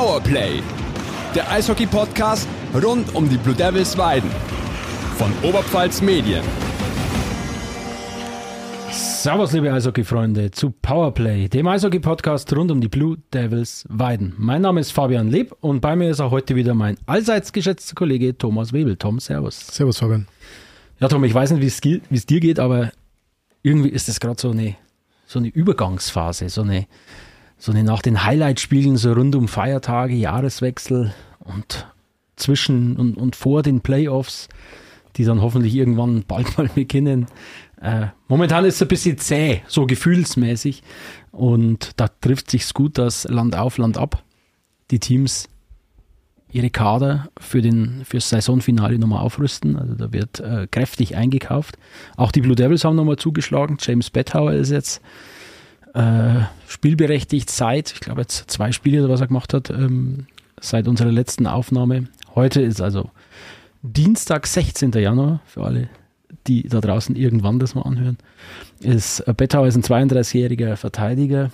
Powerplay, der Eishockey-Podcast rund um die Blue Devils Weiden von Oberpfalz Medien. Servus, liebe Eishockey-Freunde, zu Powerplay, dem Eishockey-Podcast rund um die Blue Devils Weiden. Mein Name ist Fabian Leb und bei mir ist auch heute wieder mein allseits geschätzter Kollege Thomas Webel. Tom, servus. Servus, Fabian. Ja, Tom, ich weiß nicht, wie es dir geht, aber irgendwie ist das gerade so eine, so eine Übergangsphase, so eine, so eine nach den Highlight-Spielen, so rund um Feiertage, Jahreswechsel und zwischen und, und vor den Playoffs, die dann hoffentlich irgendwann bald mal beginnen. Äh, momentan ist es ein bisschen zäh, so gefühlsmäßig. Und da trifft sich's gut, dass Land auf, Land ab die Teams ihre Kader für, das Saisonfinale nochmal aufrüsten. Also da wird äh, kräftig eingekauft. Auch die Blue Devils haben nochmal zugeschlagen. James Betthauer ist jetzt äh, spielberechtigt seit, ich glaube jetzt zwei Spiele, was er gemacht hat, ähm, seit unserer letzten Aufnahme. Heute ist also Dienstag, 16. Januar, für alle, die da draußen irgendwann das mal anhören. Ist, Betthauer ist ein 32-jähriger Verteidiger,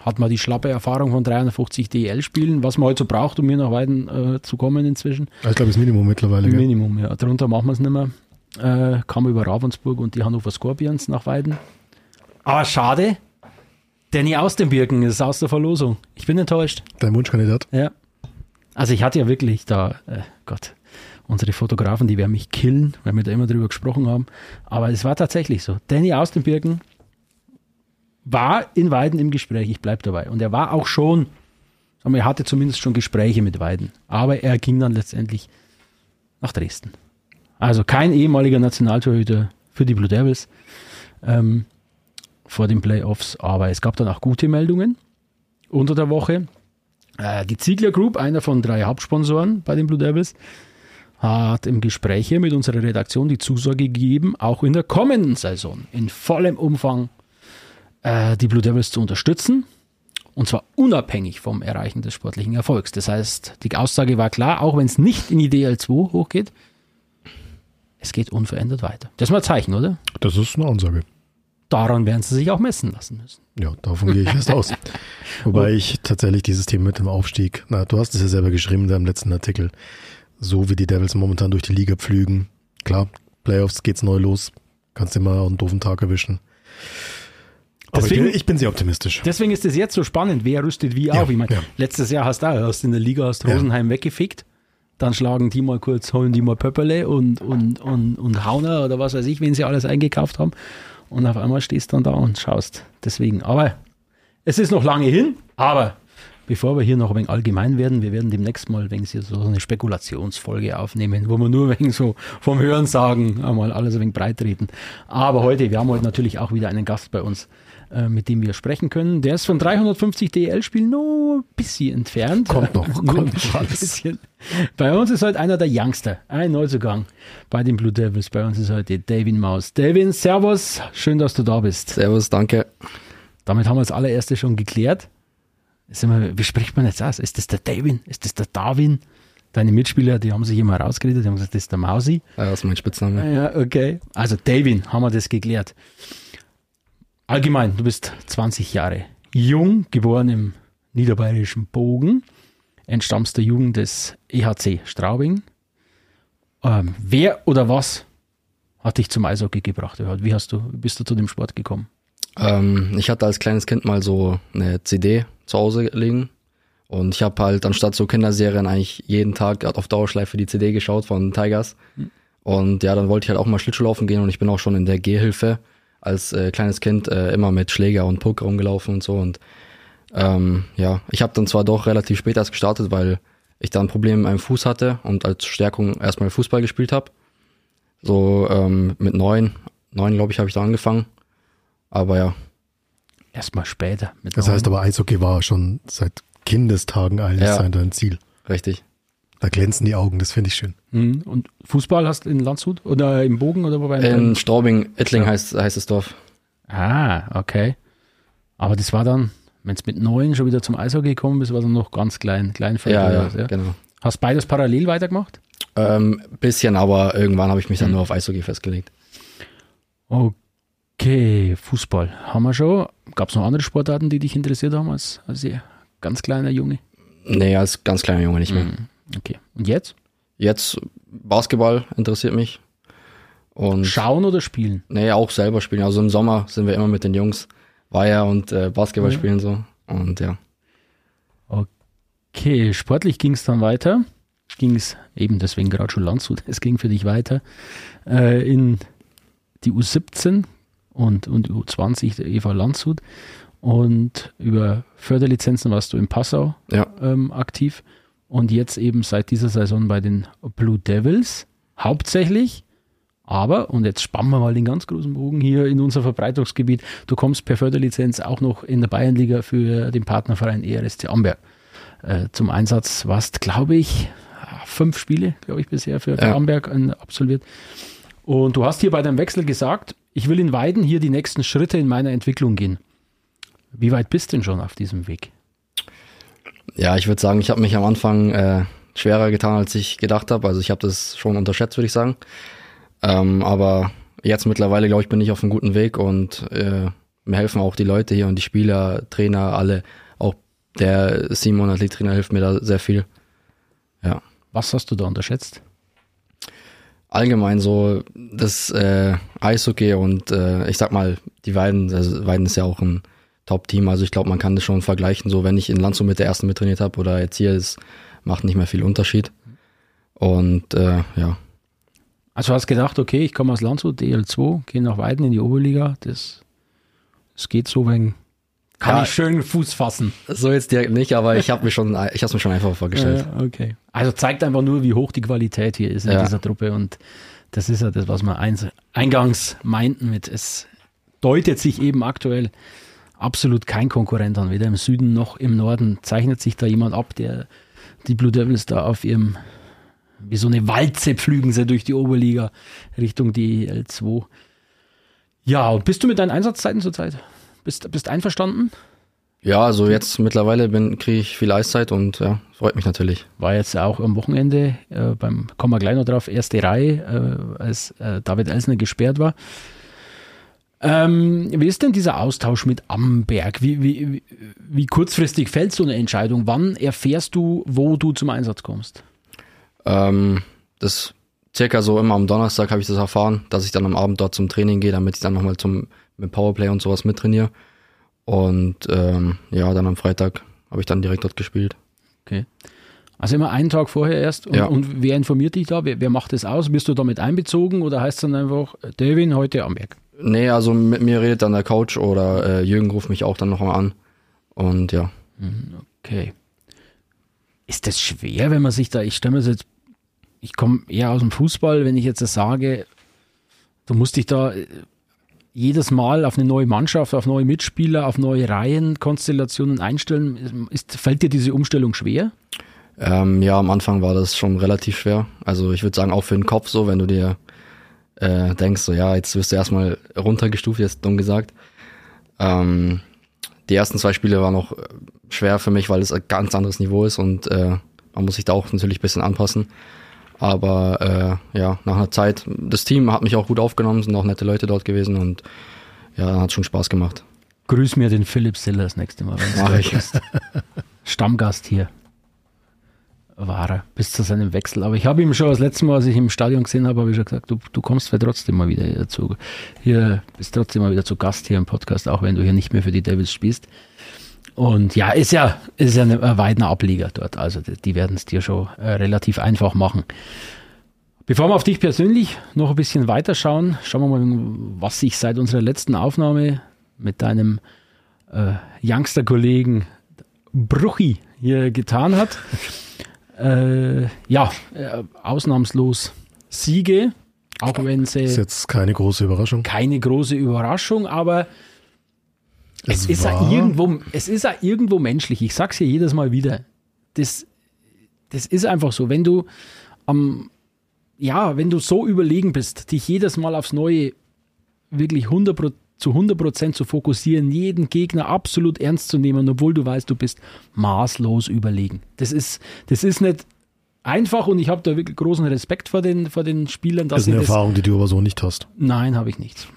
hat mal die schlappe Erfahrung von 350 DL-Spielen, was man heute so braucht, um hier nach Weiden äh, zu kommen inzwischen. Ich glaube, das Minimum mittlerweile. Gell? Minimum, ja. Darunter machen wir es nicht mehr. Äh, kam über Ravensburg und die Hannover Scorpions nach Weiden. Aber schade, Danny aus dem Birken ist aus der Verlosung. Ich bin enttäuscht. Dein Wunschkandidat? Ja. Also ich hatte ja wirklich da, äh, Gott, unsere Fotografen, die werden mich killen, weil wir da immer drüber gesprochen haben. Aber es war tatsächlich so. Danny aus dem Birken war in Weiden im Gespräch, ich bleibe dabei. Und er war auch schon, wir, er hatte zumindest schon Gespräche mit Weiden. Aber er ging dann letztendlich nach Dresden. Also kein ehemaliger Nationaltorhüter für die Blue Devils ähm, vor den Playoffs. Aber es gab dann auch gute Meldungen unter der Woche. Äh, die Ziegler Group, einer von drei Hauptsponsoren bei den Blue Devils, hat im Gespräch hier mit unserer Redaktion die Zusage gegeben, auch in der kommenden Saison in vollem Umfang äh, die Blue Devils zu unterstützen. Und zwar unabhängig vom Erreichen des sportlichen Erfolgs. Das heißt, die Aussage war klar, auch wenn es nicht in die DL2 hochgeht, es geht unverändert weiter. Das ist mal ein Zeichen, oder? Das ist eine Ansage. Daran werden sie sich auch messen lassen müssen. Ja, davon gehe ich fest aus. Wobei ich tatsächlich dieses Thema mit dem Aufstieg, na, du hast es ja selber geschrieben in deinem letzten Artikel, so wie die Devils momentan durch die Liga pflügen. Klar, Playoffs geht's neu los, kannst immer einen doofen Tag erwischen. Deswegen- ich, ich bin sehr optimistisch. Deswegen ist es jetzt so spannend, wer rüstet wie Ja, auf. Ich meine, ja. letztes Jahr hast du auch, hast in der Liga hast Rosenheim weggefickt. Dann schlagen die mal kurz, holen die mal Pöpperle und, und, und, und Hauner oder was weiß ich, wen sie alles eingekauft haben. Und auf einmal stehst du dann da und schaust. Deswegen, aber es ist noch lange hin, aber bevor wir hier noch ein wenig allgemein werden, wir werden demnächst mal Sie so eine Spekulationsfolge aufnehmen, wo wir nur wegen so vom Hören sagen, einmal alles ein wenig breit reden. Aber heute, wir haben heute natürlich auch wieder einen Gast bei uns, äh, mit dem wir sprechen können. Der ist von 350 DL-Spielen nur ein bisschen entfernt. Kommt noch, kommt noch alles. Bei uns ist heute einer der Youngster, ein Neuzugang bei den Blue Devils. Bei uns ist heute Davin Maus. Davin, Servus, schön, dass du da bist. Servus, danke. Damit haben wir das allererste schon geklärt. Wir, wie spricht man jetzt aus? Ist das der Davin? Ist das der Darwin? Deine Mitspieler, die haben sich immer rausgeredet, die haben gesagt, das ist der Mausi. Ja, das ist mein Spitzname. Ja, okay. Also Davin, haben wir das geklärt. Allgemein, du bist 20 Jahre jung, geboren im niederbayerischen Bogen, entstammst der Jugend des EHC Straubing. Ähm, wer oder was hat dich zum Eishockey gebracht? Wie hast du, bist du zu dem Sport gekommen? Ähm, ich hatte als kleines Kind mal so eine CD zu Hause liegen. Und ich habe halt anstatt so Kinderserien eigentlich jeden Tag auf Dauerschleife die CD geschaut von Tigers. Und ja, dann wollte ich halt auch mal Schlittschuhlaufen gehen und ich bin auch schon in der Gehhilfe als äh, kleines Kind äh, immer mit Schläger und Puck rumgelaufen und so. Und ähm, ja, ich habe dann zwar doch relativ spät erst gestartet, weil ich da ein Problem mit meinem Fuß hatte und als Stärkung erstmal Fußball gespielt habe. So ähm, mit neun, neun glaube ich, habe ich da angefangen. Aber ja, Erstmal später. Mit Das heißt aber, Eishockey war schon seit Kindestagen eigentlich Ja. sein dein Ziel. richtig. Da glänzen die Augen, das finde ich schön. Mhm. Und Fußball hast du in Landshut oder im Bogen oder wobei? In Straubing, Ettling heißt, heißt das Dorf. Ah, okay. Aber das war dann, wenn es mit neun schon wieder zum Eishockey gekommen bist, war dann noch ganz klein, klein Ja, ja, ja. genau. Hast beides parallel weitergemacht? Ähm, bisschen, aber irgendwann habe ich mich dann Mhm. nur auf Eishockey festgelegt. Okay, Fußball haben wir schon. Gab es noch andere Sportarten, die dich interessiert haben als, als ihr ganz kleiner Junge? Nee, als ganz kleiner Junge nicht mehr. Mhm. Okay. Und jetzt? Jetzt Basketball interessiert mich. Und Schauen oder spielen? nee, auch selber spielen. Also im Sommer sind wir immer mit den Jungs Weiher und äh, Basketball Ja. spielen so. Und ja. Okay, sportlich ging es dann weiter. Ging es eben deswegen gerade schon Landshut. Es ging für dich weiter äh, in die U17 und, und die U20 der Eva Landshut. Und über Förderlizenzen warst du in Passau Ja. ähm, aktiv. Und jetzt eben seit dieser Saison bei den Blue Devils hauptsächlich. Aber, und jetzt spannen wir mal den ganz großen Bogen hier in unser Verbreitungsgebiet, du kommst per Förderlizenz auch noch in der Bayernliga für den Partnerverein ERSC Amberg äh, zum Einsatz. Warst, glaube ich, fünf Spiele, glaube ich, bisher für, Ja. Amberg äh, absolviert. Und du hast hier bei deinem Wechsel gesagt, ich will in Weiden hier die nächsten Schritte in meiner Entwicklung gehen. Wie weit bist du denn schon auf diesem Weg? Ja, ich würde sagen, ich habe mich am Anfang äh, schwerer getan, als ich gedacht habe. Also ich habe das schon unterschätzt, würde ich sagen. Ähm, aber jetzt mittlerweile, glaube ich, bin ich auf einem guten Weg und äh, mir helfen auch die Leute hier und die Spieler, Trainer, alle. Auch der Simon Athlet-Trainer hilft mir da sehr viel. Ja. Was hast du da unterschätzt? Allgemein so das äh, Eishockey und äh, ich sag mal, die Weiden, also Weiden ist ja auch ein Top-Team, also ich glaube, man kann das schon vergleichen. So, wenn ich in Landshut mit der ersten mittrainiert habe oder jetzt hier ist, macht nicht mehr viel Unterschied. Und äh, ja, Also hast gedacht, okay, ich komme aus Landshut, DL2, gehe nach Weiden in die Oberliga. Das, das geht so, wenn kann Ja. ich schön Fuß fassen. so jetzt direkt nicht, aber ich habe mir schon, ich habe mir schon einfach vorgestellt. Ja, okay. Also zeigt einfach nur, wie hoch die Qualität hier ist in Ja. dieser Truppe und das ist ja das, was wir eingangs meinten mit, es deutet sich eben aktuell absolut kein Konkurrent an, weder im Süden noch im Norden zeichnet sich da jemand ab, der die Blue Devils da auf ihrem, wie so eine Walze pflügen sie durch die Oberliga Richtung die L2. Ja, und bist du mit deinen Einsatzzeiten zurzeit? Bist, bist einverstanden? Ja, also jetzt mittlerweile kriege ich viel Eiszeit und ja, freut mich natürlich. War jetzt auch am Wochenende, äh, beim, kommen wir gleich noch drauf, erste Reihe, äh, als äh, David Elsner gesperrt war. Ähm, wie ist denn dieser Austausch mit Amberg? Wie, wie, wie- kurzfristig fällt so eine Entscheidung? Wann erfährst du, wo du zum Einsatz kommst? Ähm, das circa so immer am Donnerstag habe ich das erfahren, dass ich dann am Abend dort zum Training gehe, damit ich dann nochmal zum mit Powerplay und sowas mittrainiere. Und ähm, ja, dann am Freitag habe ich dann direkt dort gespielt. Okay. Also immer einen Tag vorher erst. Und, Ja. und wer informiert dich da? Wer, wer macht das aus? Bist du damit einbezogen oder heißt es dann einfach, Devin, heute Amberg? Nee, also mit mir redet dann der Coach oder äh, Jürgen ruft mich auch dann nochmal an. Und ja. Okay. Ist das schwer, wenn man sich da, ich stelle mir das jetzt, ich komme eher aus dem Fußball, wenn ich jetzt das sage, du musst dich da äh, jedes Mal auf eine neue Mannschaft, auf neue Mitspieler, auf neue Reihenkonstellationen einstellen. Ist, fällt dir diese Umstellung schwer? Ähm, ja, am Anfang war das schon relativ schwer. Also ich würde sagen, auch für den Kopf so, wenn du dir äh, denkst, so ja, jetzt wirst du erstmal runtergestuft, jetzt dumm gesagt. Ähm, die ersten zwei Spiele waren noch schwer für mich, weil es ein ganz anderes Niveau ist und äh, man muss sich da auch natürlich ein bisschen anpassen. Aber äh, ja, nach einer Zeit, das Team hat mich auch gut aufgenommen, sind auch nette Leute dort gewesen und ja, hat schon Spaß gemacht. Grüß mir den Philipp Siller das nächste Mal, wenn Mach du ich. Stammgast hier. War er bis zu seinem Wechsel. Aber ich habe ihm schon das letzte Mal, als ich ihn im Stadion gesehen habe, habe ich schon gesagt, du, du kommst vielleicht trotzdem mal wieder hier zu, hier bist trotzdem mal wieder zu Gast hier im Podcast, auch wenn du hier nicht mehr für die Devils spielst. Und ja, ist ja, ist ja ein Weidner Ableger dort. Also die, die werden es dir schon äh, relativ einfach machen. Bevor wir auf dich persönlich noch ein bisschen weiterschauen, schauen wir mal, was sich seit unserer letzten Aufnahme mit deinem äh, Youngster-Kollegen Bruchi hier getan hat. Äh, ja, äh, ausnahmslos Siege, auch wenn Ist sie jetzt keine große Überraschung. keine große Überraschung, aber es, Es ist ja irgendwo, es ist ja irgendwo menschlich. Ich sag's hier jedes Mal wieder. Das, das ist einfach so. Wenn du am, ja, wenn du so überlegen bist, dich jedes Mal aufs Neue wirklich 100 Pro- zu 100 Prozent zu fokussieren, jeden Gegner absolut ernst zu nehmen, obwohl du weißt, du bist maßlos überlegen. Das ist, das ist nicht einfach und ich habe da wirklich großen Respekt vor den, vor den Spielern, Das ist eine sie das. Erfahrung, die du aber so nicht hast. Nein, habe ich nicht.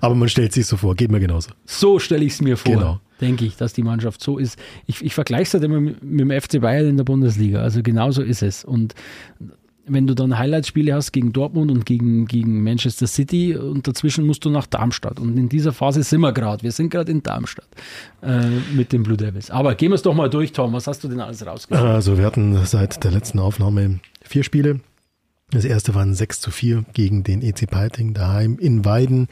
Aber man stellt sich so vor, geht mir genauso. So stelle ich es mir vor. Genau. denke ich, dass die Mannschaft so ist. Ich, ich vergleiche es halt immer mit, mit dem FC Bayern in der Bundesliga. Also genauso ist es. Und wenn du dann Highlight-Spiele hast gegen Dortmund und gegen, gegen Manchester City und dazwischen musst du nach Darmstadt. Und in dieser Phase sind wir gerade. Wir sind gerade in Darmstadt äh, mit den Blue Devils. Aber gehen wir es doch mal durch, Tom. Was hast du denn alles rausgesucht? Also wir hatten seit der letzten Aufnahme vier Spiele. Das erste war ein 6 zu 4 gegen den EC Peiting daheim in Weiden.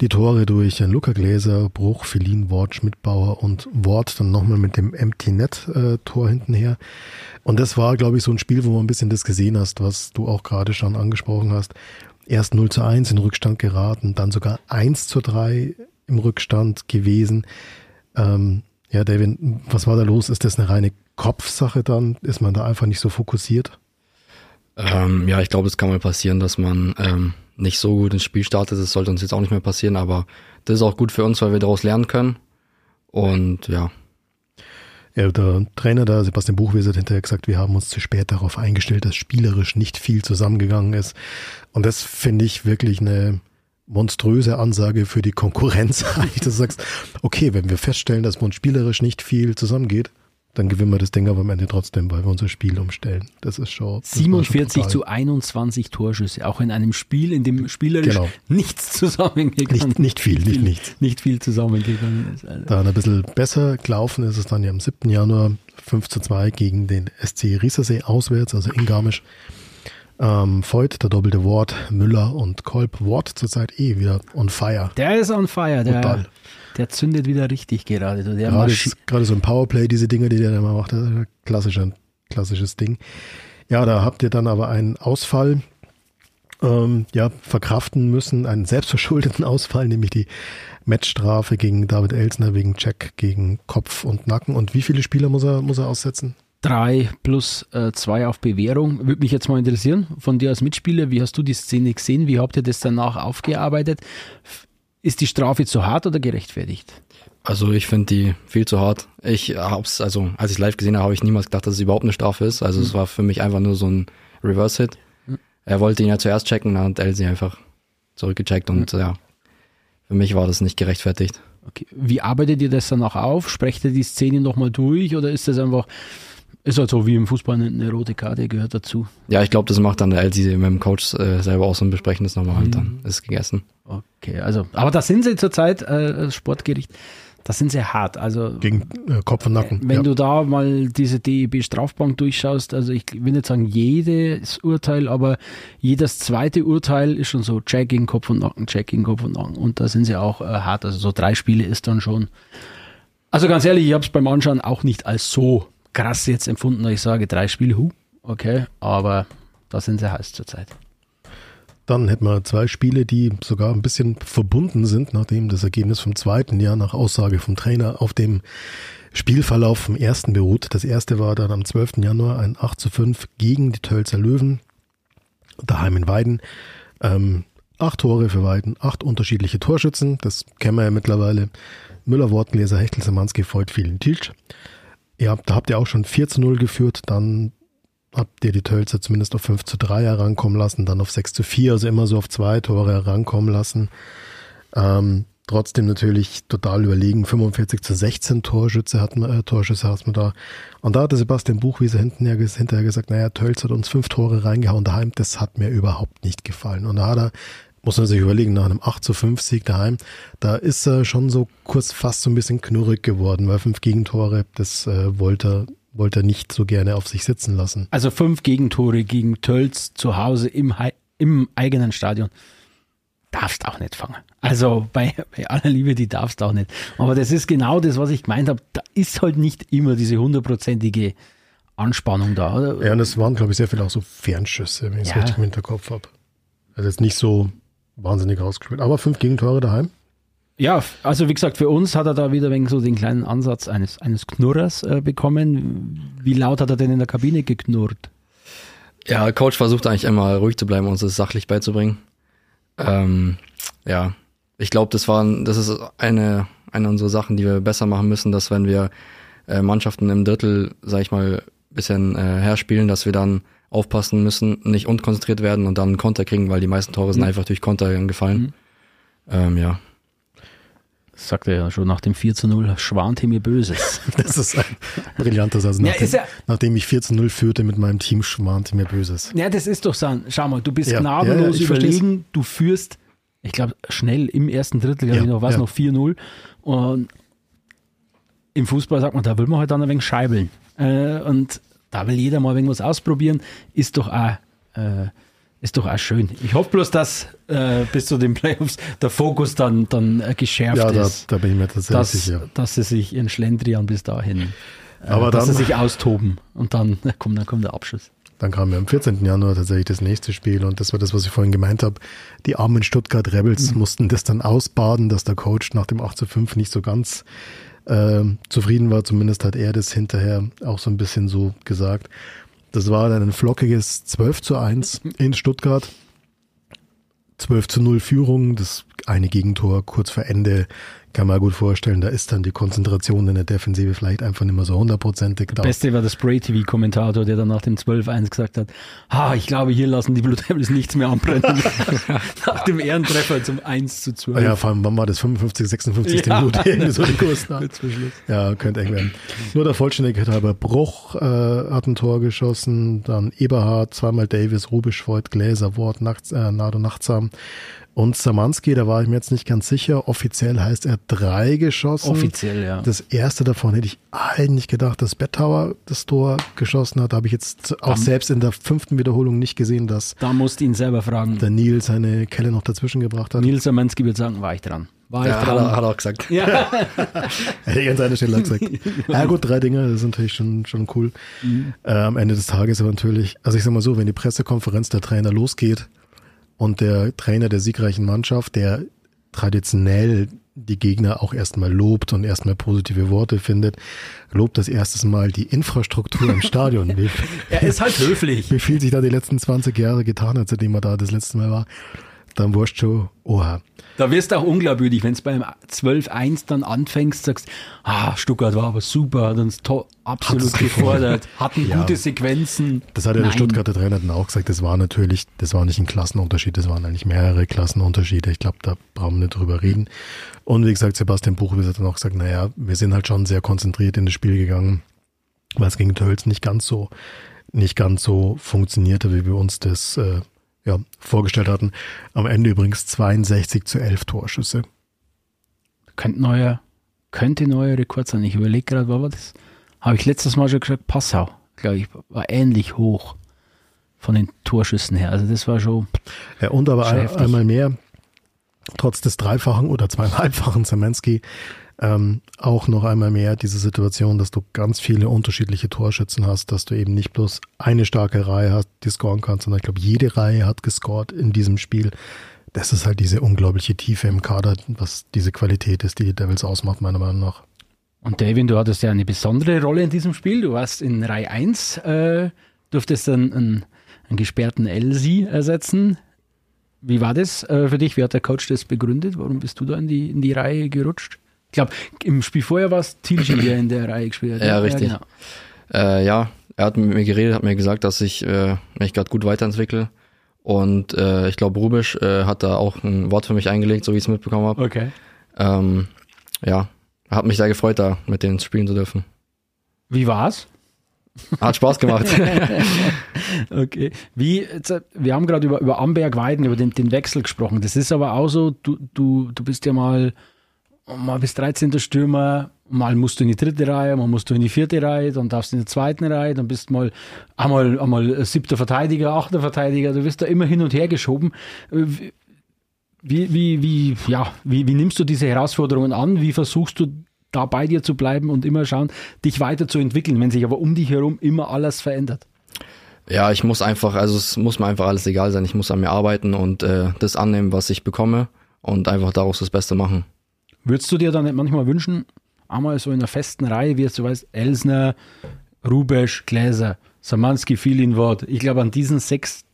Die Tore durch Luca Gläser, Bruch, Felin, Wort, Schmidtbauer und Wort dann nochmal mit dem Empty Net äh, Tor hinten her. Und das war, glaube ich, so ein Spiel, wo man ein bisschen das gesehen hast, was du auch gerade schon angesprochen hast. Erst 0 zu 1 in Rückstand geraten, dann sogar 1 zu 3 im Rückstand gewesen. Ähm, ja, David, was war da los? Ist das eine reine Kopfsache dann? Ist man da einfach nicht so fokussiert? Ähm, ja, ich glaube, es kann mal passieren, dass man ähm, nicht so gut ins Spiel startet. Das sollte uns jetzt auch nicht mehr passieren, aber das ist auch gut für uns, weil wir daraus lernen können. Und ja. Ja, der Trainer da, Sebastian Buchwieser, hat hinterher gesagt, wir haben uns zu spät darauf eingestellt, dass spielerisch nicht viel zusammengegangen ist. Und das finde ich wirklich eine monströse Ansage für die Konkurrenz. dass du sagst, okay, wenn wir feststellen, dass uns spielerisch nicht viel zusammengeht, dann gewinnen wir das Ding aber am Ende trotzdem, weil wir unser Spiel umstellen. Das ist schon. Das 47 schon zu 21 Torschüsse, auch in einem Spiel, in dem spielerisch genau. nichts zusammengegangen nicht, nicht viel, nicht nichts. Nicht viel zusammengegangen ist. Also. Da ein bisschen besser gelaufen ist es dann ja am 7. Januar 5 zu 2 gegen den SC Riesersee auswärts, also in Garmisch. Ähm, Voigt, der doppelte Wort, Müller und Kolb. Wort zurzeit eh wieder on fire. Der ist on fire, der. Total. Der zündet wieder richtig gerade. Der gerade, gerade so ein Powerplay, diese Dinge, die der immer macht, klassischer, klassisches Ding. Ja, da habt ihr dann aber einen Ausfall ähm, ja, verkraften müssen, einen selbstverschuldeten Ausfall, nämlich die Matchstrafe gegen David Elsner wegen Check gegen Kopf und Nacken. Und wie viele Spieler muss er, muss er aussetzen? Drei plus äh, zwei auf Bewährung. Würde mich jetzt mal interessieren, von dir als Mitspieler, wie hast du die Szene gesehen? Wie habt ihr das danach aufgearbeitet? Ist die Strafe zu hart oder gerechtfertigt? Also ich finde die viel zu hart. Ich hab's, also als ich live gesehen habe, habe ich niemals gedacht, dass es überhaupt eine Strafe ist. Also mhm. es war für mich einfach nur so ein Reverse-Hit. Mhm. Er wollte ihn ja zuerst checken, dann hat Elsie einfach zurückgecheckt und mhm. ja, für mich war das nicht gerechtfertigt. Okay. Wie arbeitet ihr das dann auch auf? Sprecht ihr die Szene nochmal durch oder ist das einfach, ist halt so wie im Fußball eine, rote Karte, gehört dazu. Ja, ich glaube, das macht dann der LC mit dem Coach äh, selber aus und besprechen das nochmal mhm. und dann ist es gegessen. Okay, also, aber da sind sie zurzeit, äh, Sportgericht, da sind sie hart. Also gegen äh, Kopf und Nacken. Wenn ja. du da mal diese DEB-Strafbank durchschaust, also ich will nicht sagen jedes Urteil, aber jedes zweite Urteil ist schon so Check gegen Kopf und Nacken, Check gegen Kopf und Nacken. Und da sind sie auch äh, hart. Also so drei Spiele ist dann schon. Also ganz ehrlich, ich habe es beim Anschauen auch nicht als so krass jetzt empfunden, dass ich sage, drei Spiele, hu, okay, aber da sind sie heiß zurzeit. Dann hätten wir zwei Spiele, die sogar ein bisschen verbunden sind, nachdem das Ergebnis vom zweiten Jahr nach Aussage vom Trainer auf dem Spielverlauf vom ersten beruht. Das erste war dann am 12. Januar ein 8 zu 5 gegen die Tölzer Löwen, daheim in Weiden. Ähm, acht Tore für Weiden, acht unterschiedliche Torschützen, das kennen wir ja mittlerweile. Müller, Wortengläser, Hechtel, Samanski, Voigt, vielen Tilsch. Ja, da habt ihr auch schon 4 zu 0 geführt, dann habt ihr die Tölzer zumindest auf 5 zu 3 herankommen lassen, dann auf 6 zu 4, also immer so auf zwei Tore herankommen lassen. Ähm, trotzdem natürlich total überlegen, 45 zu 16 Torschütze hatten äh, Torschüsse hatten wir da. Und da hatte Sebastian Buchwiese hinterher, hinterher gesagt, naja, Tölz hat uns fünf Tore reingehauen daheim, das hat mir überhaupt nicht gefallen. Und da hat er muss man sich überlegen, nach einem 8 zu 5 Sieg daheim, da ist er schon so kurz fast so ein bisschen knurrig geworden, weil fünf Gegentore, das äh, wollte er wollte er nicht so gerne auf sich sitzen lassen. Also fünf Gegentore gegen Tölz zu Hause im, im eigenen Stadion. Darfst auch nicht fangen. Also bei, bei aller Liebe, die darfst auch nicht. Aber das ist genau das, was ich gemeint habe. Da ist halt nicht immer diese hundertprozentige Anspannung da. Oder? Ja, und es waren, glaube ich, sehr viele auch so Fernschüsse, wenn ich es ja. richtig im Hinterkopf habe. Also jetzt nicht so wahnsinnig rausgespielt. Aber fünf Gegentore daheim. Ja, also wie gesagt, für uns hat er da wieder wegen so den kleinen Ansatz eines, eines Knurrers äh, bekommen. Wie laut hat er denn in der Kabine geknurrt? Ja, Coach versucht eigentlich immer ruhig zu bleiben und uns das sachlich beizubringen. Ähm, ja, ich glaube, das war, das ist eine, eine unserer Sachen, die wir besser machen müssen, dass wenn wir äh, Mannschaften im Drittel, sag ich mal, bisschen äh, herspielen, dass wir dann aufpassen müssen, nicht unkonzentriert werden und dann Konter kriegen, weil die meisten Tore sind mhm. einfach durch Konter gefallen. Mhm. Ähm, ja. sagt er ja schon nach dem 4 zu 0, schwante mir Böses. Das ist ein brillanter Satz. Ja, Nachdem, ist ja- nachdem ich 4 zu 0 führte mit meinem Team, schwante mir Böses. Ja, das ist doch so. Schau mal, du bist Ja, gnadenlos ja, ja, überlegen, du führst, ich glaube, schnell im ersten Drittel, glaube Ja, ich noch, was ja. noch 4-0. Und im Fußball sagt man, da will man halt dann ein wenig scheibeln. Äh, und da will jeder mal irgendwas ausprobieren, ist doch auch, äh, ist doch auch schön. Ich hoffe bloß, dass äh, bis zu den Playoffs der Fokus dann, dann äh, geschärft Ja, da, ist. da bin ich mir tatsächlich Dass, sicher. dass sie sich ihren Schlendrian bis dahin, äh, Aber dass dann- sie sich austoben und dann, kommt, dann kommt der Abschluss. Dann kam ja am 14. Januar tatsächlich das nächste Spiel und das war das, was ich vorhin gemeint habe. Die armen Stuttgart Rebels mussten das dann ausbaden, dass der Coach nach dem 8 zu 5 nicht so ganz ähm, zufrieden war. Zumindest hat er das hinterher auch so ein bisschen so gesagt. Das war dann ein flockiges 12 zu 1 in Stuttgart. 12 zu 0 Führung, das eine Gegentor kurz vor Ende, kann man gut vorstellen, da ist dann die Konzentration in der Defensive vielleicht einfach nicht mehr so hundertprozentig da. Beste war der Spray-TV-Kommentator, der dann nach dem 12-1 gesagt hat, ha, ich glaube, hier lassen die Blue Devils nichts mehr anbrennen. nach dem Ehrentreffer zum 1 zu 12. Ja, vor allem, wann war das? 55, 56. Ja. Minute? Irgendwie so die Kurs. Ja, könnte eng werden. Nur der Vollständigkeit halber Bruch äh, hat ein Tor geschossen, dann Eberhard, zweimal Davis, Rubisch, Voigt, Gläser, Wort, Nachts, äh, Nado Nachtsam und Samanski, da war ich mir jetzt nicht ganz sicher. Offiziell heißt er drei geschossen. Offiziell, ja. Das erste davon hätte ich eigentlich gedacht, dass Bettauer das Tor geschossen hat. Da habe ich jetzt auch Dann- selbst in der fünften Wiederholung nicht gesehen, dass Da musst du ihn selber fragen. der Nil seine Kelle noch dazwischen gebracht hat. Nils Amanski wird sagen, war ich dran. War ich Ja, hat er, dran. hat er auch gesagt. Ja. Hätte ich an seiner Stelle gesagt. ja gut, drei Dinge, das ist natürlich schon, schon cool. Äh, am Ende des Tages aber natürlich, also ich sag mal so, wenn die Pressekonferenz der Trainer losgeht und der Trainer der siegreichen Mannschaft, der traditionell die Gegner auch erstmal lobt und erstmal positive Worte findet, lobt das erstes Mal die Infrastruktur im Stadion. Er ist halt höflich. wie viel sich da die letzten 20 Jahre getan hat, seitdem er da das letzte Mal war. Dann wurscht schon, oha. Da wirst du auch unglaubwürdig, wenn es beim 12-1 dann anfängst, sagst, ah, Stuttgart war aber super, hat uns absolut gefordert, hatten Ja. gute Sequenzen. Das hat ja der Nein. Stuttgarter Trainer dann auch gesagt, das war natürlich, das war nicht ein Klassenunterschied, das waren eigentlich mehrere Klassenunterschiede. Ich glaube, da brauchen wir nicht drüber reden. Und wie gesagt, Sebastian Buchwitz hat dann auch gesagt, naja, wir sind halt schon sehr konzentriert in das Spiel gegangen, weil es gegen Tölz nicht ganz so, nicht ganz so funktionierte, wie wir uns das äh, ja, vorgestellt hatten. Am Ende übrigens 62 zu 11 Torschüsse. Könnte neuer, könnte neuer Rekord sein. Ich überlege gerade, was war das? Habe ich letztes Mal schon gesagt, Passau, glaube ich, war ähnlich hoch von den Torschüssen her. Also das war schon, Ja, und aber ein, einmal mehr, trotz des dreifachen oder zweieinhalbfachen Zemenski, ähm, auch noch einmal mehr diese Situation, dass du ganz viele unterschiedliche Torschützen hast, dass du eben nicht bloß eine starke Reihe hast, die scoren kannst, sondern ich glaube, jede Reihe hat gescored in diesem Spiel. Das ist halt diese unglaubliche Tiefe im Kader, was diese Qualität ist, die die Devils ausmacht, meiner Meinung nach. Und Davin, du hattest ja eine besondere Rolle in diesem Spiel. Du warst in Reihe 1, äh, durftest dann einen, einen gesperrten Elsie ersetzen. Wie war das äh, für dich? Wie hat der Coach das begründet? Warum bist du da in die, in die Reihe gerutscht? Ich glaube, im Spiel vorher war es Tilji, der in der Reihe gespielt hat. Ja, richtig. genau. Äh, ja, er hat mit mir geredet, hat mir gesagt, dass ich äh, mich gerade gut weiterentwickle. Und äh, ich glaube, Rubisch äh, hat da auch ein Wort für mich eingelegt, so wie ich es mitbekommen habe. Okay. Ähm, ja, hat mich sehr gefreut, da mit denen spielen zu dürfen. Wie war's? Hat Spaß gemacht. Okay. Wie, jetzt, wir haben gerade über, über Amberg Weiden, über den, den Wechsel gesprochen. Das ist aber auch so, du, du, du bist ja mal, mal bis 13. Stürmer, mal musst du in die dritte Reihe, mal musst du in die vierte Reihe, dann darfst du in die zweiten Reihe, dann bist du mal einmal, einmal siebter Verteidiger, achter Verteidiger, du wirst da immer hin und her geschoben. Äh, Wie, wie, wie, ja, wie, wie nimmst du diese Herausforderungen an? Wie versuchst du da bei dir zu bleiben und immer schauen, dich weiterzuentwickeln, wenn sich aber um dich herum immer alles verändert? ja, ich muss einfach, also es muss mir einfach alles egal sein. Ich muss an mir arbeiten und äh, das annehmen, was ich bekomme und einfach daraus das Beste machen. Würdest du dir dann nicht manchmal wünschen, einmal so in einer festen Reihe, wie es du weißt, Elsner, Rubesch, Gläser, Samanski, viel in Wort. Ich glaube, an diesen sechs,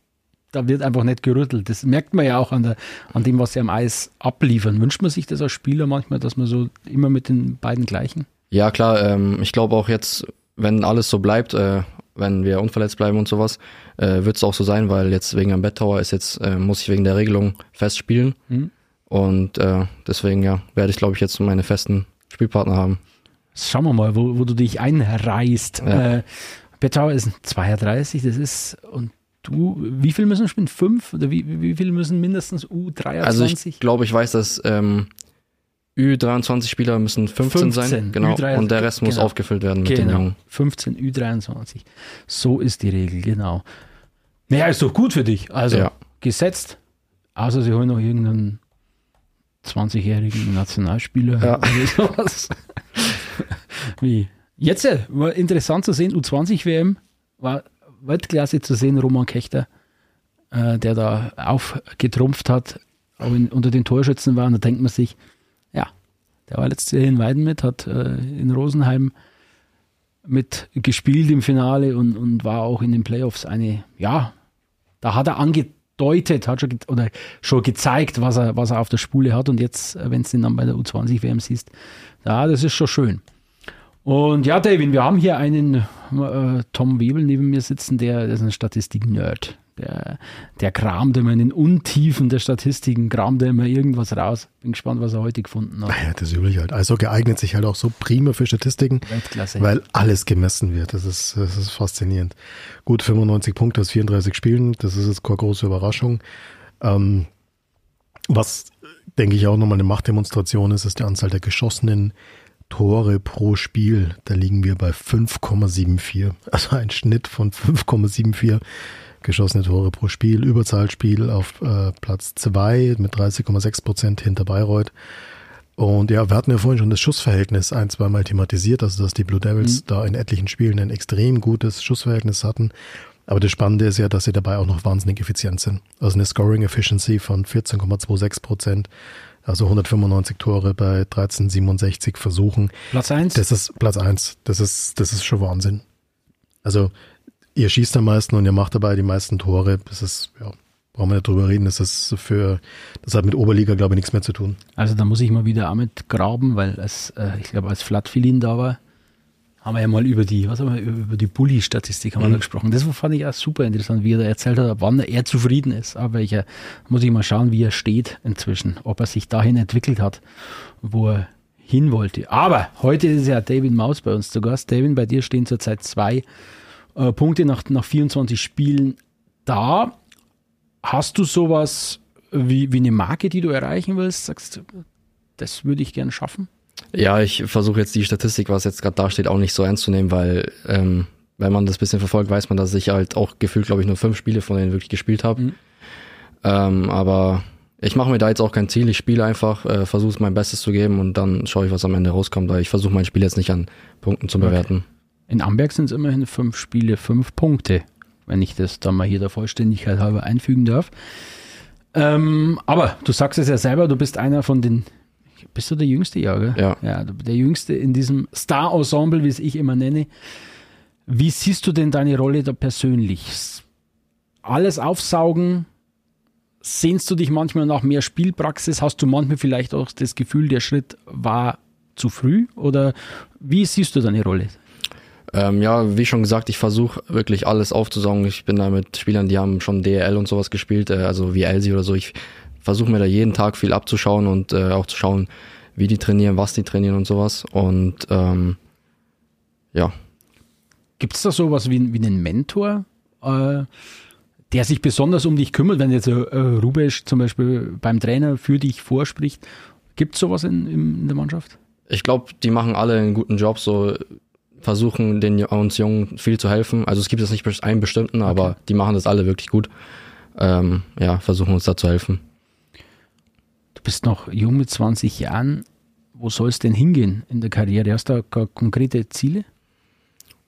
da wird einfach nicht gerüttelt. Das merkt man ja auch an, der, an dem, was sie am Eis abliefern. Wünscht man sich das als Spieler manchmal, dass man so immer mit den beiden gleichen? Ja, klar, ähm, ich glaube auch jetzt, wenn alles so bleibt, äh, wenn wir unverletzt bleiben und sowas, äh, wird es auch so sein, weil jetzt wegen am Bett Tower ist jetzt, äh, muss ich wegen der Regelung fest spielen. Mhm. Und äh, deswegen ja, werde ich, glaube ich, jetzt meine festen Spielpartner haben. Schauen wir mal, wo, wo du dich einreißt. Ja. Äh, Petau ist 32, das ist, und du, wie viel müssen spielen? Fünf? Oder wie, wie viel müssen mindestens U23? Also ich glaube, ich weiß, dass ähm, Ü23-Spieler müssen 15, 15, sein. Genau. Ü23, und der Rest muss genau. aufgefüllt werden mit den genau, Jungen. 15 Ü23. So ist die Regel, genau. Naja, ist doch gut für dich. Also Ja. gesetzt, außer sie holen noch irgendeinen 20-jährigen Nationalspieler Ja. oder sowas. Wie? Jetzt äh, war interessant zu sehen, U20-WM war Weltklasse zu sehen, Roman Kechter, äh, der da aufgetrumpft hat, auch in, unter den Torschützen war. Und da denkt man sich, ja, der war letztes Jahr in Weiden mit, hat äh, in Rosenheim mit gespielt im Finale und, und war auch in den Playoffs eine, ja, da hat er angedeutet, hat schon oder schon gezeigt, was er, was er auf der Spule hat. Und jetzt, äh, wenn du ihn dann bei der U20-WM siehst, ja, das ist schon schön. Und ja, David, wir haben hier einen äh, Tom Webel neben mir sitzen, der, der ist ein Statistik-Nerd. Der, der kramt immer in den Untiefen der Statistiken, kramt er immer irgendwas raus. Bin gespannt, was er heute gefunden hat. Ja, das ist üblich halt. Also geeignet sich halt auch so prima für Statistiken, Weltklasse. weil alles gemessen wird. Das ist, das ist faszinierend. Gut, 95 Punkte aus 34 Spielen, das ist jetzt keine große Überraschung. Ähm, was, denke ich, auch nochmal eine Machtdemonstration ist, ist die Anzahl der geschossenen Tore pro Spiel. Da liegen wir bei 5,74. Also ein Schnitt von 5,74 geschossene Tore pro Spiel. Überzahlspiel auf äh, Platz 2 mit 30,6 Prozent hinter Bayreuth. Und ja, wir hatten ja vorhin schon das Schussverhältnis ein, zweimal thematisiert, also dass die Blue Devils da in etlichen Spielen ein extrem gutes Schussverhältnis hatten. Aber das Spannende ist ja, dass sie dabei auch noch wahnsinnig effizient sind. Also eine Scoring Efficiency von 14,26 Prozent, also 195 Tore bei 1367 Versuchen. Platz 1? Das ist Platz eins. Das ist, das ist schon Wahnsinn. Also, ihr schießt am meisten und ihr macht dabei die meisten Tore. Das ist, ja, brauchen wir nicht drüber reden. Das ist für, das hat mit Oberliga, glaube ich, nichts mehr zu tun. Also da muss ich mal wieder auch mit graben, weil es, äh, ich glaube, als Flatfilin da war, haben wir ja mal über die, was haben wir, über die Bully-Statistik haben wir da gesprochen. Das fand ich auch super interessant, wie er da erzählt hat, wann er zufrieden ist. Aber ich muss ich mal schauen, wie er steht inzwischen, ob er sich dahin entwickelt hat, wo er hin wollte. Aber heute ist ja David Maus bei uns zu Gast. David, bei dir stehen zurzeit zwei äh, Punkte nach, nach 24 Spielen da. Hast du sowas wie, wie eine Marke, die du erreichen willst? Sagst du, das würde ich gern schaffen? Ja, ich versuche jetzt die Statistik, was jetzt gerade da steht, auch nicht so ernst zu nehmen, weil ähm, wenn man das bisschen verfolgt, weiß man, dass ich halt auch gefühlt, glaube ich, nur fünf Spiele von denen wirklich gespielt habe. Mhm. Ähm, aber ich mache mir da jetzt auch kein Ziel. Ich spiele einfach, äh, versuche es mein Bestes zu geben und dann schaue ich, was am Ende rauskommt. Weil ich versuche mein Spiel jetzt nicht an Punkten zu bewerten. In Amberg sind es immerhin fünf Spiele, fünf Punkte, wenn ich das dann mal hier der Vollständigkeit halber einfügen darf. Ähm, aber du sagst es ja selber, du bist einer von den, bist du der Jüngste, ja, gell? Ja. ja der Jüngste in diesem Star-Ensemble, wie es ich immer nenne. Wie siehst du denn deine Rolle da persönlich? Alles aufsaugen? Sehnst du dich manchmal nach mehr Spielpraxis? Hast du manchmal vielleicht auch das Gefühl, der Schritt war zu früh? Oder wie siehst du deine Rolle? Ähm, ja, wie schon gesagt, ich versuche wirklich alles aufzusaugen. Ich bin da mit Spielern, die haben schon DL und sowas gespielt, äh, also wie Elsie oder so. Ich versuche mir da jeden Tag viel abzuschauen und äh, auch zu schauen, wie die trainieren, was die trainieren und sowas. Und ähm, ja, Gibt es da sowas wie, wie einen Mentor, äh, der sich besonders um dich kümmert, wenn jetzt äh, Rubesch zum Beispiel beim Trainer für dich vorspricht? Gibt es sowas in, in der Mannschaft? ich glaube, die machen alle einen guten Job, so versuchen den uns Jungen viel zu helfen. Also es gibt jetzt nicht einen bestimmten, aber die machen das alle wirklich gut. Ähm, ja, versuchen uns da zu helfen. Du bist noch jung mit 20 Jahren. Wo soll es denn hingehen in der Karriere? Hast du da konkrete Ziele?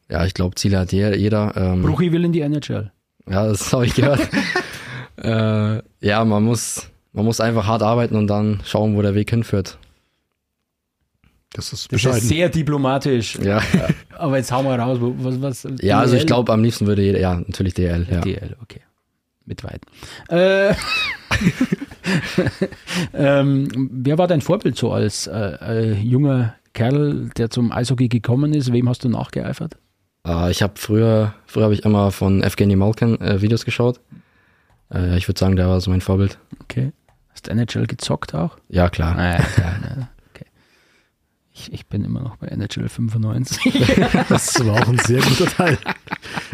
Ja, ich glaube, Ziele hat jeder. jeder ähm, Bruchi will in die NHL. Ja, das habe ich gehört. äh, ja, man muss, man muss einfach hart arbeiten und dann schauen, wo der Weg hinführt. Das ist Das ist sehr diplomatisch. Ja, Aber jetzt hauen wir raus. Was, was, ja also ich DL? glaube, am liebsten würde jeder, ja, natürlich DL. Ja. DL, okay. Mit weit. Äh, ähm, wer war dein Vorbild so als äh, äh, junger Kerl, der zum Eishockey gekommen ist? Wem hast du nachgeeifert? Äh, ich habe früher, früher habe ich immer von Evgeny Malkin äh, Videos geschaut. Äh, ich würde sagen, der war so mein Vorbild. Okay. Hast du NHL gezockt auch? Ja, klar. Ah, ja, klar, ne? Ich, ich bin immer noch bei NHL 95. Das war auch ein sehr guter Teil.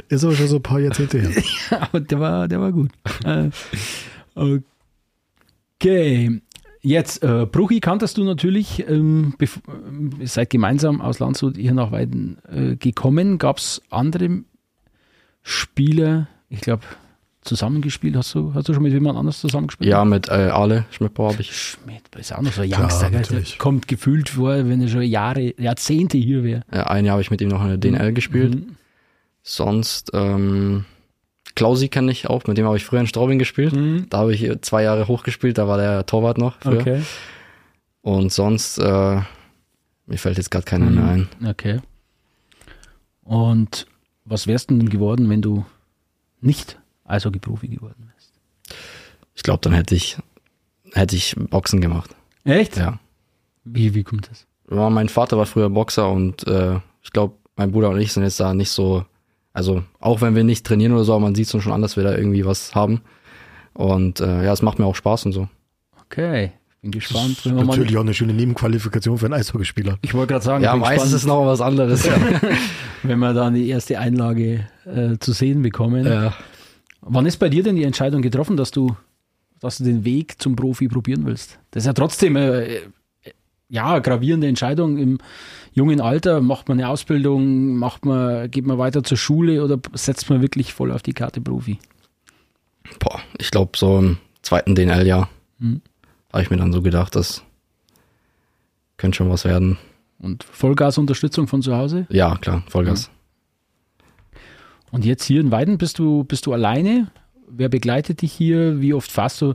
Ist aber schon so ein paar Jahrzehnte her. Aber der war, der war gut. Äh, okay. Jetzt, äh, Bruchi kanntest du natürlich, ähm, ihr seid gemeinsam aus Landshut hier nach Weiden äh, gekommen. Gab es andere Spieler, ich glaube, zusammengespielt? Hast du, hast du schon mit jemand anders zusammengespielt? Ja, mit äh, Ale Schmidtbau habe ich. Schmidt, ist auch noch so ein Youngster, gell? natürlich. kommt gefühlt vor, wenn er schon Jahre, Jahrzehnte hier wäre. Äh, ein Jahr habe ich mit ihm noch in der DNL gespielt. Mhm. Sonst, ähm, Klausi kenne ich auch, mit dem habe ich früher in Straubing gespielt. Mhm. Da habe ich zwei Jahre hochgespielt, da war der Torwart noch. Früher. Okay. Und sonst, äh, mir fällt jetzt gerade keiner Mhm. mehr ein. Okay. Und was wärst du denn geworden, wenn du nicht Eishockey-Profi geworden wärst? Ich glaube, dann hätte ich, hätte ich Boxen gemacht. Echt? Ja. Wie, wie kommt das? Ja, mein Vater war früher Boxer und äh, ich glaube, mein Bruder und ich sind jetzt da nicht so, also auch wenn wir nicht trainieren oder so, aber man sieht es schon an, dass wir da irgendwie was haben. Und äh, ja, es macht mir auch Spaß und so. Okay, ich bin gespannt. Das ist wir mal, natürlich auch eine schöne Nebenqualifikation für einen Eishockeyspieler. ich wollte gerade sagen, Ja, meistens ist noch was anderes. wenn wir dann die erste Einlage äh, zu sehen bekommen. ja. Wann ist bei dir denn die Entscheidung getroffen, dass du, dass du den Weg zum Profi probieren willst? Das ist ja trotzdem äh, ja, eine gravierende Entscheidung im jungen Alter. Macht man eine Ausbildung, macht man, geht man weiter zur Schule oder setzt man wirklich voll auf die Karte Profi? Boah, ich glaube, so im zweiten DNL-Jahr Mhm. habe ich mir dann so gedacht, das könnte schon was werden. Und Vollgasunterstützung von zu Hause? Ja, klar, Vollgas. Und jetzt hier in Weiden bist du, bist du alleine? Wer begleitet dich hier? Wie oft fährst du,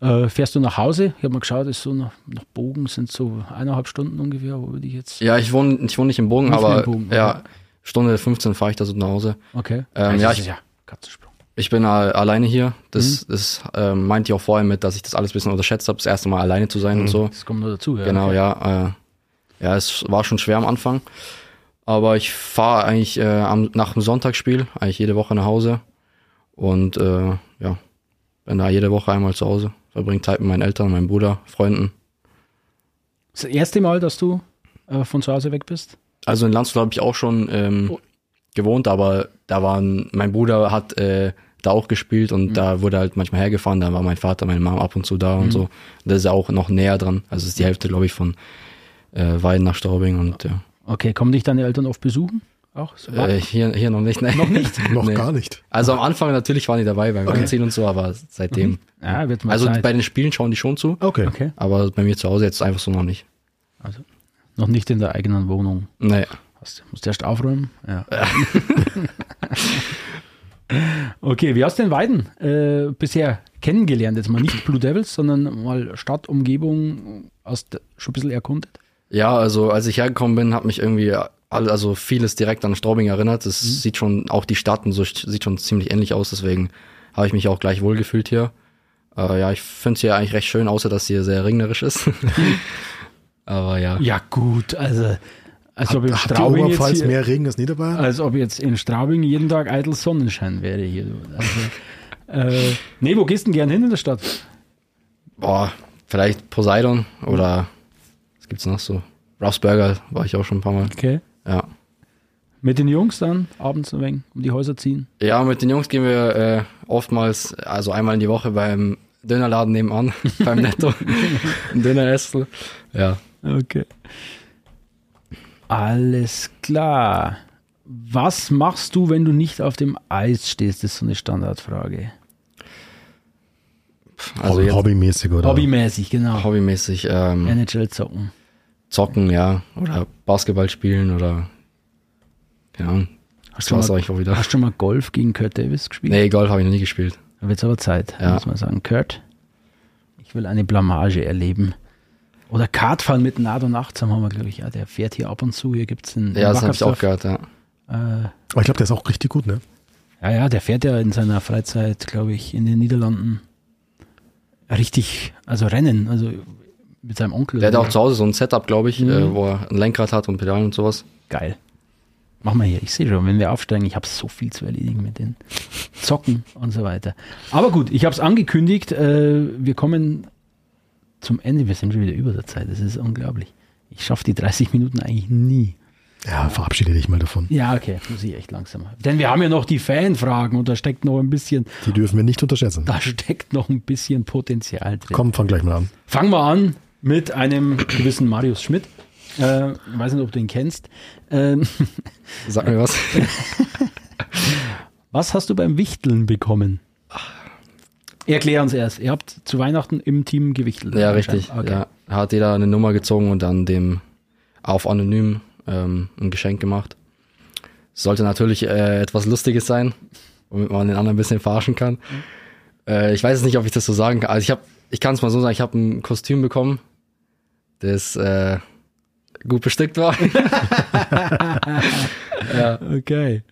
äh, fährst du nach Hause? Ich habe mal geschaut, ist so nach, nach Bogen sind so eineinhalb Stunden ungefähr, wo würde ich jetzt. Ja, ich wohne, ich wohne nicht im Bogen, Nicht aber Bogen, ja, okay. Stunde 15 fahre ich da so nach Hause. Okay. Ähm, Also ja, ich- ja Katzensprung. Ich bin äh, alleine hier. Das, Mhm. das ähm, meinte ich auch vorher mit, dass ich das alles ein bisschen unterschätzt habe, das erste Mal alleine zu sein und so. Das kommt noch dazu, ja. Genau, okay. ja. Äh, ja, es war schon schwer am Anfang. Aber ich fahre eigentlich äh, am, nach dem Sonntagsspiel eigentlich jede Woche nach Hause. Und äh, ja, bin da jede Woche einmal zu Hause. Verbringe Zeit mit meinen Eltern, meinem Bruder, Freunden. Das erste Mal, dass du äh, von zu Hause weg bist? Also in Landshut habe ich auch schon ähm, Oh. gewohnt, aber da waren, mein Bruder hat äh, da auch gespielt und da wurde halt manchmal hergefahren, da war mein Vater, meine Mama ab und zu da und so. Das ist auch noch näher dran. Also es ist die Hälfte, glaube ich, von äh, Weiden nach Straubing und ja. Okay, kommen dich deine Eltern oft besuchen? Auch? So, Äh, hier, hier noch nicht. Ne? Noch nicht? Noch Nee. gar nicht. Also am Anfang natürlich waren die dabei beim Anziehen und so, aber seitdem. Ja, wird mal Also Zeit. bei den Spielen schauen die schon zu, Okay. okay, aber bei mir zu Hause jetzt einfach so noch nicht. also noch nicht in der eigenen Wohnung. Nee. Hast, musst du erst aufräumen? Ja. okay, wie hast du den Weiden äh, bisher kennengelernt? Jetzt mal nicht Blue Devils, sondern mal Stadtumgebung aus der, schon ein bisschen erkundet? Ja, also als ich hergekommen bin, hat mich irgendwie also vieles direkt an Straubing erinnert. Das Mhm. sieht schon, auch die Stadt und so sieht schon ziemlich ähnlich aus, deswegen habe ich mich auch gleich wohlgefühlt hier. Äh, ja, ich finde es hier eigentlich recht schön, außer dass hier sehr regnerisch ist. Aber ja. Ja, gut, also als ob in Habt ihr Straubing jetzt hier, mehr Regen als Niederbayern? als ob jetzt in Straubing jeden Tag eitel Sonnenschein wäre hier. Also, äh, nee, wo gehst du denn gern hin in der Stadt? Boah, vielleicht Poseidon oder was gibt's noch so? Ralph's Burger war ich auch schon ein paar Mal. Okay. Ja. Mit den Jungs dann abends ein wenig um die Häuser ziehen? Ja, mit den Jungs gehen wir äh, oftmals, also einmal in die Woche beim Dönerladen nebenan, beim Netto. Ein Döner-Essel. Ja. Okay. Alles klar. Was machst du, wenn du nicht auf dem Eis stehst? Das ist so eine Standardfrage. Also Hobby, jetzt hobbymäßig oder? Hobbymäßig, genau. hobbymäßig ähm, NHL zocken. Zocken, ja. Oder Basketball spielen oder keine Ahnung. Das du war's mal- auch wieder. Hast du schon mal Golf gegen Kurt Davis gespielt? Nee, Golf habe ich noch nie gespielt. Da wird es aber Zeit, Ja. muss man sagen. Kurt, ich will eine Blamage erleben. Oder Kartfahren mit Nado Nachtsam haben wir, glaube ich. Ja, der fährt hier ab und zu. Hier gibt es einen. Ja, das habe ich auch gehört, ja. Äh, Aber ich glaube, der ist auch richtig gut, ne? Ja, ja, der fährt ja in seiner Freizeit, glaube ich, in den Niederlanden richtig, also Rennen, also mit seinem Onkel. Der hat auch zu Hause so ein Setup, glaube ich, Mhm. äh, wo er ein Lenkrad hat und Pedalen und sowas. Geil. Machen wir hier. Ich sehe schon, wenn wir aufsteigen, ich habe so viel zu erledigen mit den Zocken und so weiter. Aber gut, ich habe es angekündigt, äh, wir kommen zum Ende. Wir sind schon wieder über der Zeit. Das ist unglaublich. Ich schaffe die 30 Minuten eigentlich nie. Ja, verabschiede dich mal davon. Ja, okay, muss ich echt langsam. Denn wir haben ja noch die Fanfragen und da steckt noch ein bisschen, Die dürfen wir nicht unterschätzen. da steckt noch ein bisschen Potenzial drin. Komm, fang gleich mal an. Fangen wir an mit einem gewissen Marius Schmidt. Äh, ich weiß nicht, ob du ihn kennst. Ähm, Sag mir was. was hast du beim Wichteln bekommen? Erklär uns erst. Ihr habt zu Weihnachten im Team gewichtelt. Ja, richtig. Okay. Ja, hat jeder eine Nummer gezogen und dann dem auf anonym ähm, ein Geschenk gemacht. Sollte natürlich äh, etwas Lustiges sein, womit man den anderen ein bisschen verarschen kann. Äh, ich weiß jetzt nicht, ob ich das so sagen kann. Also ich habe, ich kann es mal so sagen, ich habe ein Kostüm bekommen, das äh, gut bestückt war. Okay.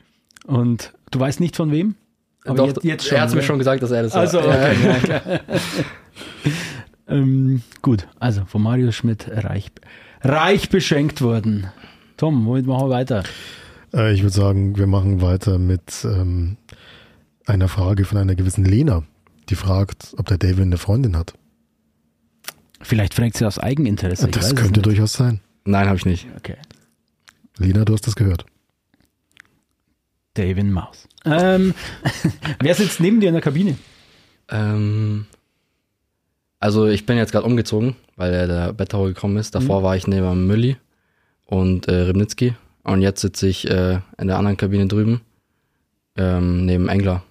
Und du weißt nicht von wem? Aber Doch, jetzt, jetzt schon. er hat mir oder? schon gesagt, dass er das war. Also, Ja, okay. ja, klar. ähm, gut, also von Marius Schmidt reich, reich beschenkt worden. Tom, womit machen wir weiter? Äh, ich würde sagen, wir machen weiter mit ähm, einer Frage von einer gewissen Lena, die fragt, ob der David eine Freundin hat. Vielleicht fragt sie aus Eigeninteresse. das könnte nicht. durchaus sein. Nein, habe ich nicht. Okay. Lena, du hast das gehört. David Maus. Ähm, wer sitzt neben dir in der Kabine? Ähm, also ich bin jetzt gerade umgezogen, weil der, der Bettauer gekommen ist. Davor war ich neben Mülli und äh, Ribnitzki. Und jetzt sitze ich äh, in der anderen Kabine drüben, ähm, neben Engler.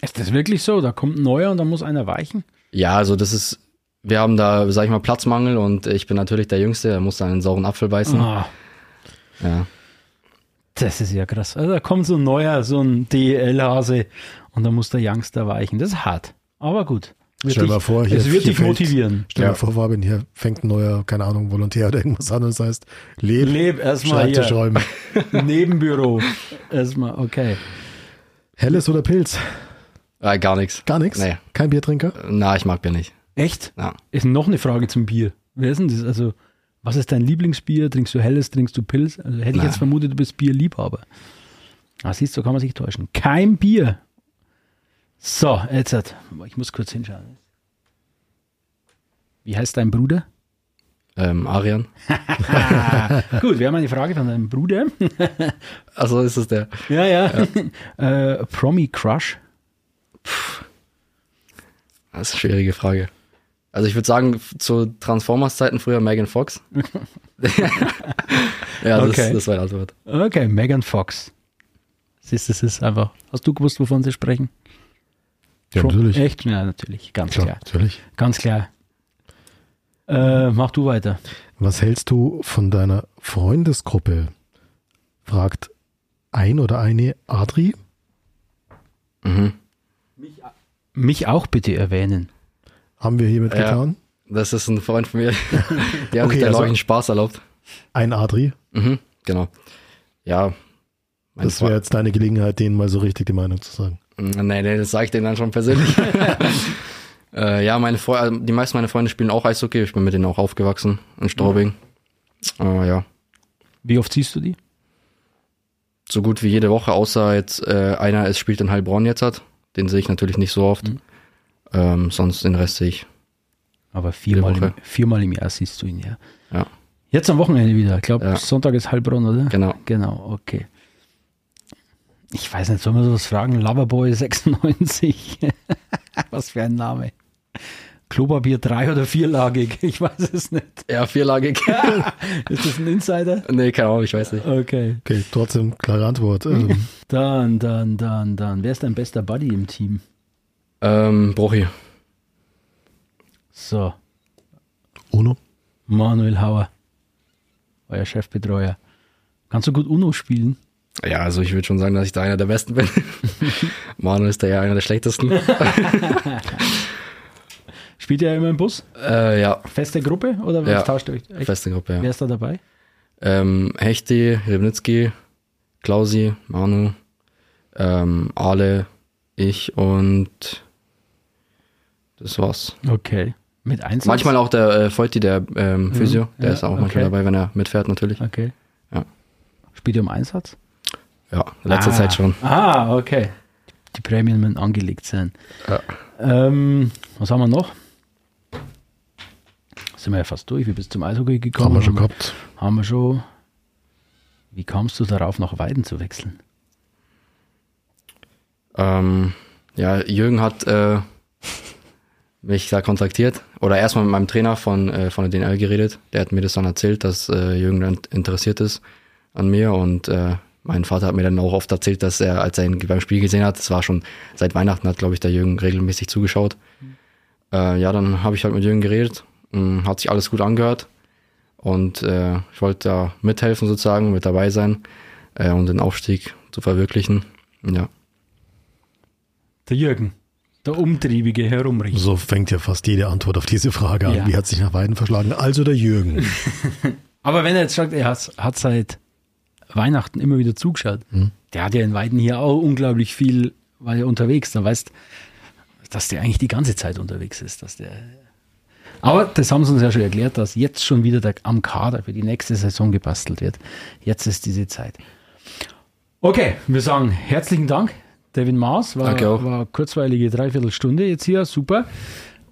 Ist das wirklich so? Da kommt ein neuer und dann muss einer weichen? Ja, also das ist, wir haben da, sag ich mal, Platzmangel und ich bin natürlich der Jüngste, der muss dann einen sauren Apfel beißen. Ah, Ja. das ist ja krass. Also da kommt so ein neuer, so ein DEL-Hase und dann muss der Youngster weichen. Das ist hart. Aber gut. Stell dich, mal vor, hier- es wird hier dich fängt- motivieren. Stell Ja. dir vor, Fabian, hier fängt ein neuer, keine Ahnung, Volontär oder irgendwas an und das heißt, leb, Leb erstmal Schreibtisch hier. räumen. Nebenbüro. Erstmal, okay. Helles oder Pilz? Äh, gar nichts. Gar nichts? Nee. Kein Biertrinker? Na, ich mag Bier nicht. Echt? Ja. Ist noch eine Frage zum Bier. Wer ist denn das? Also, was ist dein Lieblingsbier? Trinkst du Helles, trinkst du Pilz? Also, hätte ich Nein. jetzt vermutet, du bist Bierliebhaber. Ah, siehst du, kann man sich täuschen. Kein Bier. So, jetzt, hat- ich muss kurz hinschauen. Wie heißt dein Bruder? Ähm, Arian. Gut, wir haben eine Frage von deinem Bruder. Also ist es der. Ja, ja. äh, Promi Crush. Das ist eine schwierige Frage. Also ich würde sagen, zu Transformers-Zeiten früher Megan Fox. ja, das, Okay. das war die Antwort. Okay, Megan Fox. Siehst du, das ist einfach. Hast du gewusst, wovon sie sprechen? Ja, Pro- natürlich. Echt? Ja, natürlich. Ganz Klar, klar. natürlich. Ganz klar. Äh, mach du weiter. Was hältst du von deiner Freundesgruppe? Fragt ein oder eine Adri. Mhm. Mich auch bitte erwähnen. Haben wir hiermit Ja. getan. Das ist ein Freund von mir. Der hat Okay, sich da, also- glaube ich, einen Spaß erlaubt. Ein Adri. Mhm, genau. Ja. Das wäre jetzt deine Gelegenheit, denen mal so richtig die Meinung zu sagen. Freund- Nee, nee, das sage ich denen dann schon persönlich. äh, ja, meine Fre also die meisten meiner Freunde spielen auch Eishockey. Ich bin mit denen auch aufgewachsen in Straubing. Äh, ja. Wie oft siehst du die? So gut wie jede Woche, außer jetzt äh, einer es spielt in Heilbronn jetzt hat. Den sehe ich natürlich nicht so oft. Mhm. Ähm, sonst den Rest sehe ich. Aber viermal im, viermal im Jahr siehst du ihn, ja. Ja. Jetzt am Wochenende wieder. Ich glaube, Ja. Sonntag ist Heilbronn, oder? Genau. Genau, okay. Ich weiß nicht, sollen wir sowas fragen? Loverboy 96. Was für ein Name. Klopapier drei- oder vierlagig? Ich weiß es nicht. Ja, vierlagig. Ist das ein Insider? nee, keine Ahnung, ich weiß nicht. Okay. Okay, trotzdem klare Antwort. Ähm, Dann, dann, dann, dann. Wer ist dein bester Buddy im Team? Ähm, Brochi. So, Uno. Manuel Hauer. Euer Chefbetreuer. Kannst du gut Uno spielen? Ja, also ich würde schon sagen, dass ich da einer der Besten bin. Manu ist da ja einer der Schlechtesten. Spielt ihr immer im Bus? äh, ja, Feste Gruppe oder was Ja. tauscht ihr euch? Echt? feste Gruppe, Wer ja. ist da dabei? Ähm, Hechti, Ribnitzki, Klausi, Manu, ähm, Ale, ich und das war's. Okay. Mit Einsatz? Manchmal auch der äh, Volti, der ähm, Physio, der ja, ist auch okay. manchmal dabei, wenn er mitfährt natürlich. Okay. Ja. Spielt ihr im Einsatz? Ja, in letzter ah. Zeit schon. Ah, okay. Die Prämien müssen angelegt sein. Ja. Ähm, was haben wir noch? sind wir ja fast durch. Wie bist du zum Eishockey gekommen? Haben wir schon Haben gehabt. Haben wir schon. Wie kamst du darauf, nach Weiden zu wechseln? Ähm, ja, Jürgen hat äh, mich da kontaktiert oder erstmal mit meinem Trainer von, äh, von der DNL geredet. Der hat mir das dann erzählt, dass äh, Jürgen dann interessiert ist an mir und äh, mein Vater hat mir dann auch oft erzählt, dass er, als er ihn beim Spiel gesehen hat, das war schon seit Weihnachten, hat glaube ich der Jürgen regelmäßig zugeschaut. Äh, ja, dann habe ich halt mit Jürgen geredet, mh, hat sich alles gut angehört und äh, ich wollte da mithelfen sozusagen, mit dabei sein äh, und den Aufstieg zu verwirklichen. Ja. Der Jürgen, der umtriebige Herumrichter. So fängt ja fast jede Antwort auf diese Frage an. Ja. Wie hat sich nach Weiden verschlagen? Also der Jürgen. Aber wenn er jetzt sagt, er hat, hat seit Weihnachten immer wieder zugeschaut, der hat ja in Weiden hier auch unglaublich viel, war ja unterwegs, dann weißt dass der eigentlich die ganze Zeit unterwegs ist. Dass der aber das haben sie uns ja schon erklärt, dass jetzt schon wieder der, am Kader für die nächste Saison gebastelt wird. Jetzt ist diese Zeit. Okay, wir sagen herzlichen Dank, Devin Maas. War, Danke auch. war kurzweilige Dreiviertelstunde jetzt hier, super.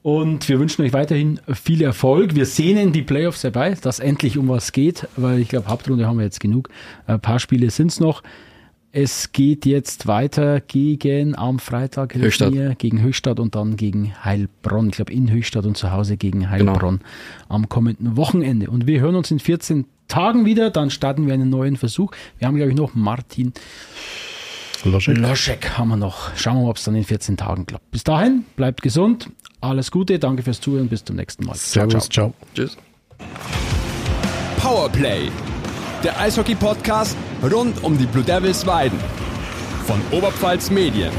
Und wir wünschen euch weiterhin viel Erfolg. Wir sehnen die Playoffs herbei, dass endlich um was geht, weil ich glaube, Hauptrunde haben wir jetzt genug. Ein paar Spiele sind es noch. Es geht jetzt weiter gegen am Freitag Höchstadt. mir, gegen Höchstadt und dann gegen Heilbronn. Ich glaube in Höchstadt und zu Hause gegen Heilbronn am kommenden Wochenende. Und wir hören uns in 14 Tagen wieder. Dann starten wir einen neuen Versuch. Wir haben, glaube ich, noch Martin Loschek. Loschek haben wir noch. Schauen wir mal, ob es dann in 14 Tagen klappt. Bis dahin, bleibt gesund. Alles Gute. Danke fürs Zuhören. Bis zum nächsten Mal. Ciao, Servus, ciao. Tschüss. Powerplay, der Eishockey-Podcast rund um die Blue Devils Weiden von Oberpfalz Medien.